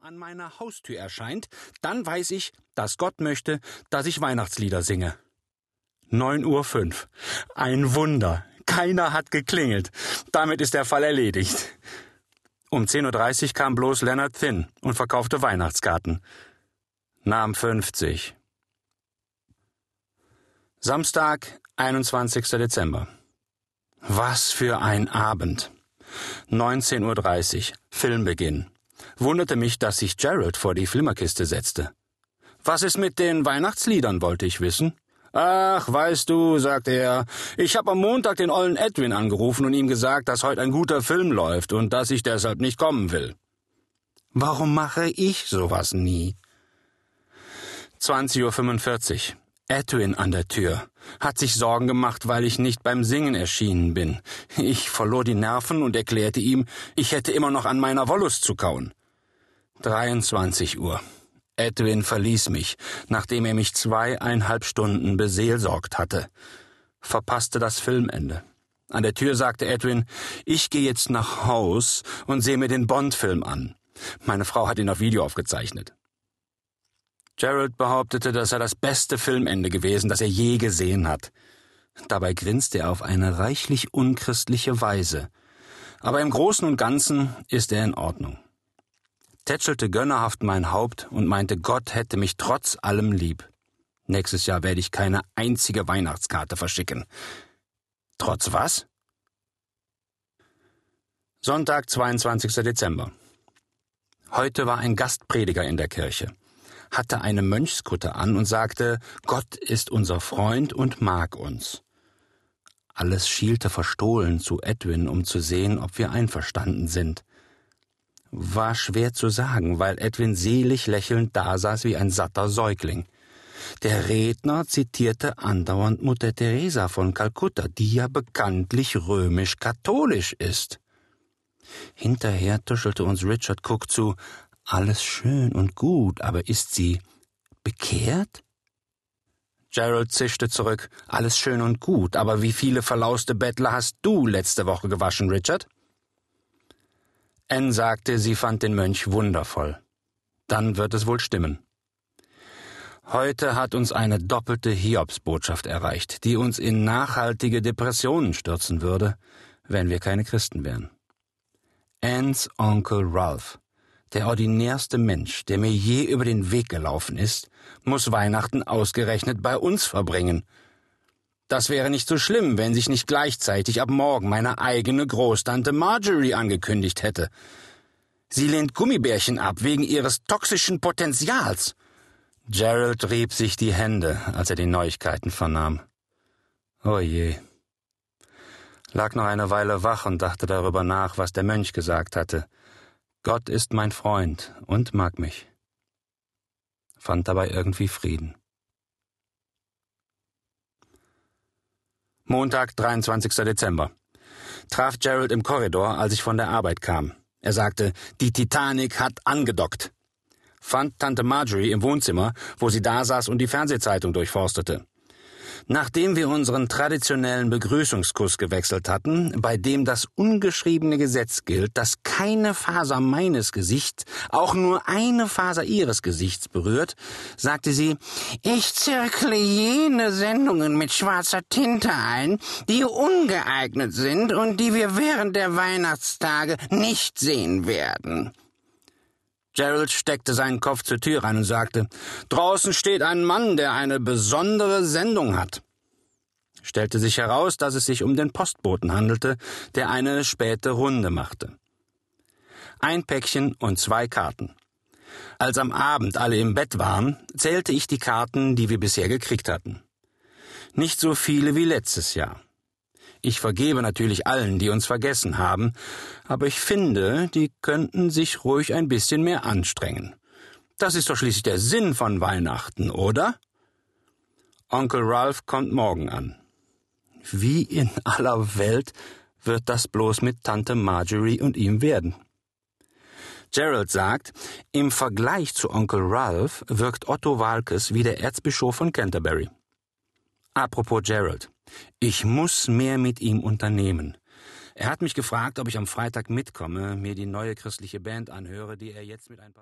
An meiner Haustür erscheint, dann weiß ich, dass Gott möchte, dass ich Weihnachtslieder singe. Neun Uhr fünf. Ein Wunder. Keiner hat geklingelt. Damit ist der Fall erledigt. Um 10.30 Uhr kam bloß Leonard Thin und verkaufte Weihnachtskarten. Nahm 50. Samstag, 21. Dezember. Was für ein Abend. 19.30 Uhr, Filmbeginn. Wunderte mich, dass sich Gerald vor die Flimmerkiste setzte. Was ist mit den Weihnachtsliedern, wollte ich wissen. Ach, weißt du, sagte er, ich habe am Montag den ollen Edwin angerufen und ihm gesagt, dass heute ein guter Film läuft und dass ich deshalb nicht kommen will. Warum mache ich sowas nie? 20.45 Uhr. Edwin an der Tür. Hat sich Sorgen gemacht, weil ich nicht beim Singen erschienen bin. Ich verlor die Nerven und erklärte ihm, ich hätte immer noch an meiner Wollust zu kauen. 23 Uhr. Edwin verließ mich, nachdem er mich zweieinhalb Stunden beseelsorgt hatte. Verpasste das Filmende. An der Tür sagte Edwin, ich gehe jetzt nach Haus und sehe mir den Bond-Film an. Meine Frau hat ihn auf Video aufgezeichnet. Gerald behauptete, dass er das beste Filmende gewesen, das er je gesehen hat. Dabei grinste er auf eine reichlich unchristliche Weise. Aber im Großen und Ganzen ist er in Ordnung tätschelte gönnerhaft mein Haupt und meinte, Gott hätte mich trotz allem lieb. Nächstes Jahr werde ich keine einzige Weihnachtskarte verschicken. Trotz was? Sonntag, 22. Dezember. Heute war ein Gastprediger in der Kirche, hatte eine Mönchskutte an und sagte, Gott ist unser Freund und mag uns. Alles schielte verstohlen zu Edwin, um zu sehen, ob wir einverstanden sind war schwer zu sagen, weil Edwin selig lächelnd dasaß wie ein satter Säugling. Der Redner zitierte andauernd Mutter Teresa von Kalkutta, die ja bekanntlich römisch-katholisch ist. Hinterher tuschelte uns Richard Cook zu, alles schön und gut, aber ist sie bekehrt? Gerald zischte zurück, alles schön und gut, aber wie viele verlauste Bettler hast du letzte Woche gewaschen, Richard? Anne sagte, sie fand den Mönch wundervoll. Dann wird es wohl stimmen. Heute hat uns eine doppelte Hiobsbotschaft erreicht, die uns in nachhaltige Depressionen stürzen würde, wenn wir keine Christen wären. Anns Onkel Ralph, der ordinärste Mensch, der mir je über den Weg gelaufen ist, muss Weihnachten ausgerechnet bei uns verbringen – das wäre nicht so schlimm, wenn sich nicht gleichzeitig ab morgen meine eigene Großtante Marjorie angekündigt hätte. Sie lehnt Gummibärchen ab wegen ihres toxischen Potenzials. Gerald rieb sich die Hände, als er die Neuigkeiten vernahm. Oh je. Lag noch eine Weile wach und dachte darüber nach, was der Mönch gesagt hatte. Gott ist mein Freund und mag mich. Fand dabei irgendwie Frieden. Montag, 23. Dezember. Traf Gerald im Korridor, als ich von der Arbeit kam. Er sagte, die Titanic hat angedockt. Fand Tante Marjorie im Wohnzimmer, wo sie da saß und die Fernsehzeitung durchforstete. Nachdem wir unseren traditionellen Begrüßungskuss gewechselt hatten, bei dem das ungeschriebene Gesetz gilt, dass keine Faser meines Gesichts auch nur eine Faser ihres Gesichts berührt, sagte sie, ich zirkle jene Sendungen mit schwarzer Tinte ein, die ungeeignet sind und die wir während der Weihnachtstage nicht sehen werden. Gerald steckte seinen Kopf zur Tür rein und sagte, Draußen steht ein Mann, der eine besondere Sendung hat. Stellte sich heraus, dass es sich um den Postboten handelte, der eine späte Runde machte. Ein Päckchen und zwei Karten. Als am Abend alle im Bett waren, zählte ich die Karten, die wir bisher gekriegt hatten. Nicht so viele wie letztes Jahr. Ich vergebe natürlich allen, die uns vergessen haben, aber ich finde, die könnten sich ruhig ein bisschen mehr anstrengen. Das ist doch schließlich der Sinn von Weihnachten, oder? Onkel Ralph kommt morgen an. Wie in aller Welt wird das bloß mit Tante Marjorie und ihm werden? Gerald sagt, im Vergleich zu Onkel Ralph wirkt Otto Walkes wie der Erzbischof von Canterbury. Apropos Gerald. Ich muss mehr mit ihm unternehmen. Er hat mich gefragt, ob ich am Freitag mitkomme, mir die neue christliche Band anhöre, die er jetzt mit ein paar